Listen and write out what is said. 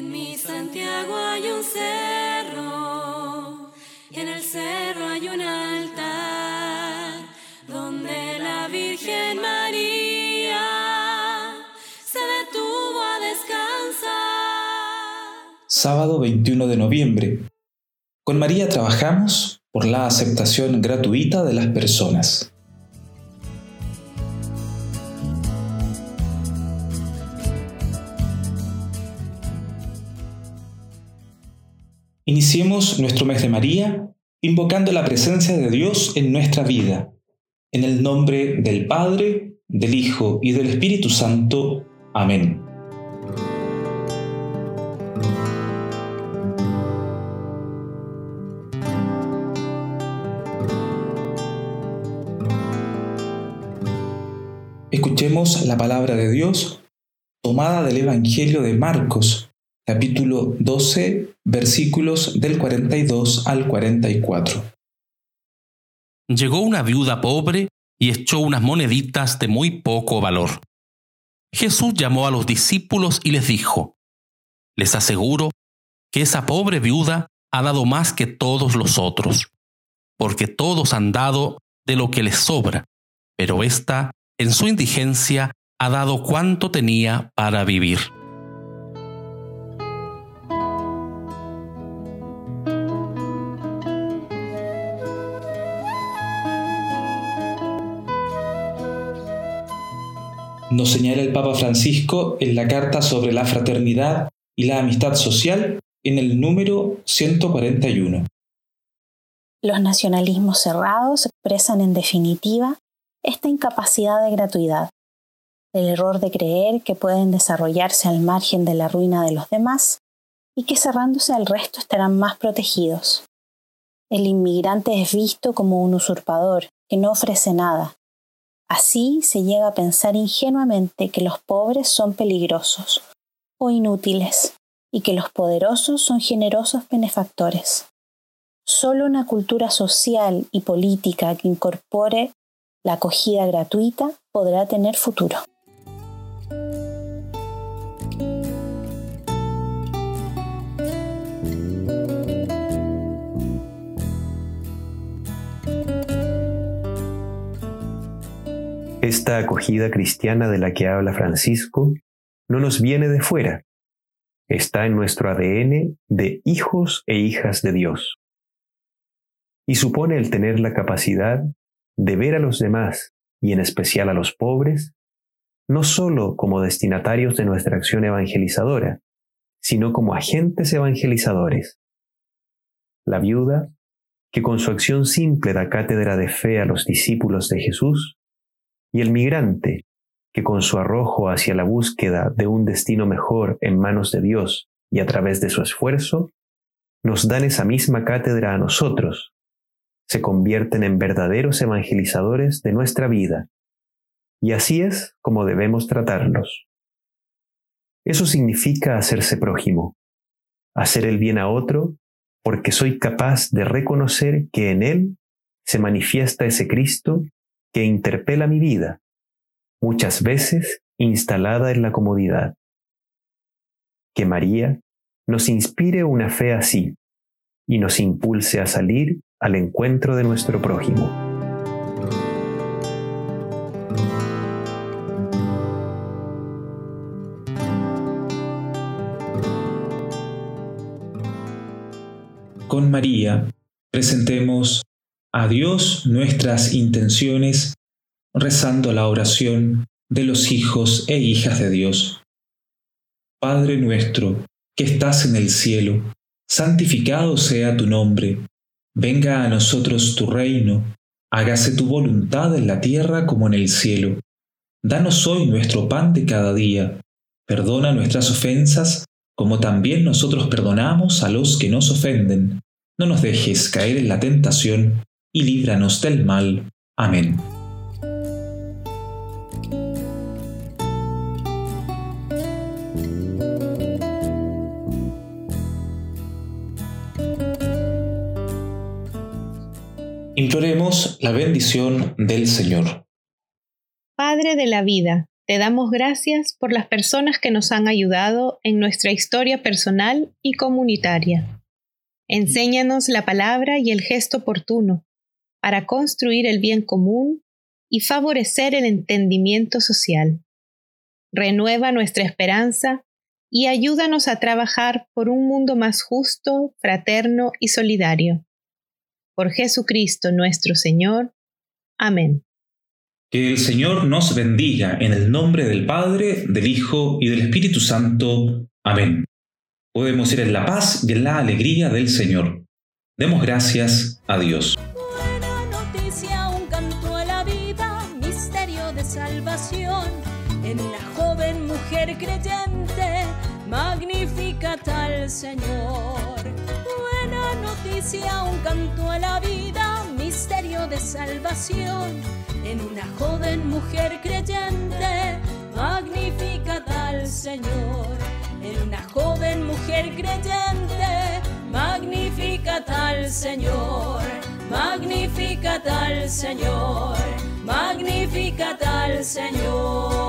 En mi Santiago hay un cerro, y en el cerro hay un altar, donde la Virgen María se detuvo a descansar. Sábado 21 de noviembre. Con María trabajamos por la aceptación gratuita de las personas. Iniciemos nuestro mes de María invocando la presencia de Dios en nuestra vida. En el nombre del Padre, del Hijo y del Espíritu Santo. Amén. Escuchemos la palabra de Dios tomada del Evangelio de Marcos, capítulo 12, versículos del 42 al 44. Llegó una viuda pobre y echó unas moneditas de muy poco valor. Jesús llamó a los discípulos y les dijo, Les aseguro que esa pobre viuda ha dado más que todos los otros, porque todos han dado de lo que les sobra, pero ésta, en su indigencia, ha dado cuanto tenía para vivir. Nos señala el Papa Francisco en la carta sobre la fraternidad y la amistad social en el número 141. Los nacionalismos cerrados expresan en definitiva esta incapacidad de gratuidad, el error de creer que pueden desarrollarse al margen de la ruina de los demás y que cerrándose al resto estarán más protegidos. El inmigrante es visto como un usurpador que no ofrece nada, Así se llega a pensar ingenuamente que los pobres son peligrosos o inútiles y que los poderosos son generosos benefactores. Solo una cultura social y política que incorpore la acogida gratuita podrá tener futuro. Esta acogida cristiana de la que habla Francisco no nos viene de fuera, está en nuestro ADN de hijos e hijas de Dios. Y supone el tener la capacidad de ver a los demás, y en especial a los pobres, no sólo como destinatarios de nuestra acción evangelizadora, sino como agentes evangelizadores. La viuda, que con su acción simple da cátedra de fe a los discípulos de Jesús, y el migrante, que con su arrojo hacia la búsqueda de un destino mejor en manos de Dios y a través de su esfuerzo, nos dan esa misma cátedra a nosotros, se convierten en verdaderos evangelizadores de nuestra vida. Y así es como debemos tratarlos. Eso significa hacerse prójimo, hacer el bien a otro porque soy capaz de reconocer que en él se manifiesta ese Cristo que interpela mi vida, muchas veces instalada en la comodidad. Que María nos inspire una fe así y nos impulse a salir al encuentro de nuestro prójimo. Con María presentemos a Dios nuestras intenciones rezando la oración de los hijos e hijas de Dios. Padre nuestro, que estás en el cielo, santificado sea tu nombre, venga a nosotros tu reino, hágase tu voluntad en la tierra como en el cielo. Danos hoy nuestro pan de cada día, perdona nuestras ofensas como también nosotros perdonamos a los que nos ofenden. No nos dejes caer en la tentación y líbranos del mal. Amén. Imploremos la bendición del Señor. Padre de la vida Te damos gracias por las personas que nos han ayudado en nuestra historia personal y comunitaria. Enséñanos la palabra y el gesto oportuno para construir el bien común y favorecer el entendimiento social. Renueva nuestra esperanza y ayúdanos a trabajar por un mundo más justo, fraterno y solidario. Por Jesucristo nuestro Señor. Amén. Que el Señor nos bendiga en el nombre del Padre, del Hijo y del Espíritu Santo. Amén. Podemos ir en la paz y en la alegría del Señor. Demos gracias a Dios. En una joven mujer creyente, magnífica tal Señor. Buena noticia, un canto a la vida, misterio de salvación en una joven mujer creyente, magnífica tal Señor. En una joven mujer creyente, magnífica tal Señor, magnífica tal Señor, magnífica tal Señor.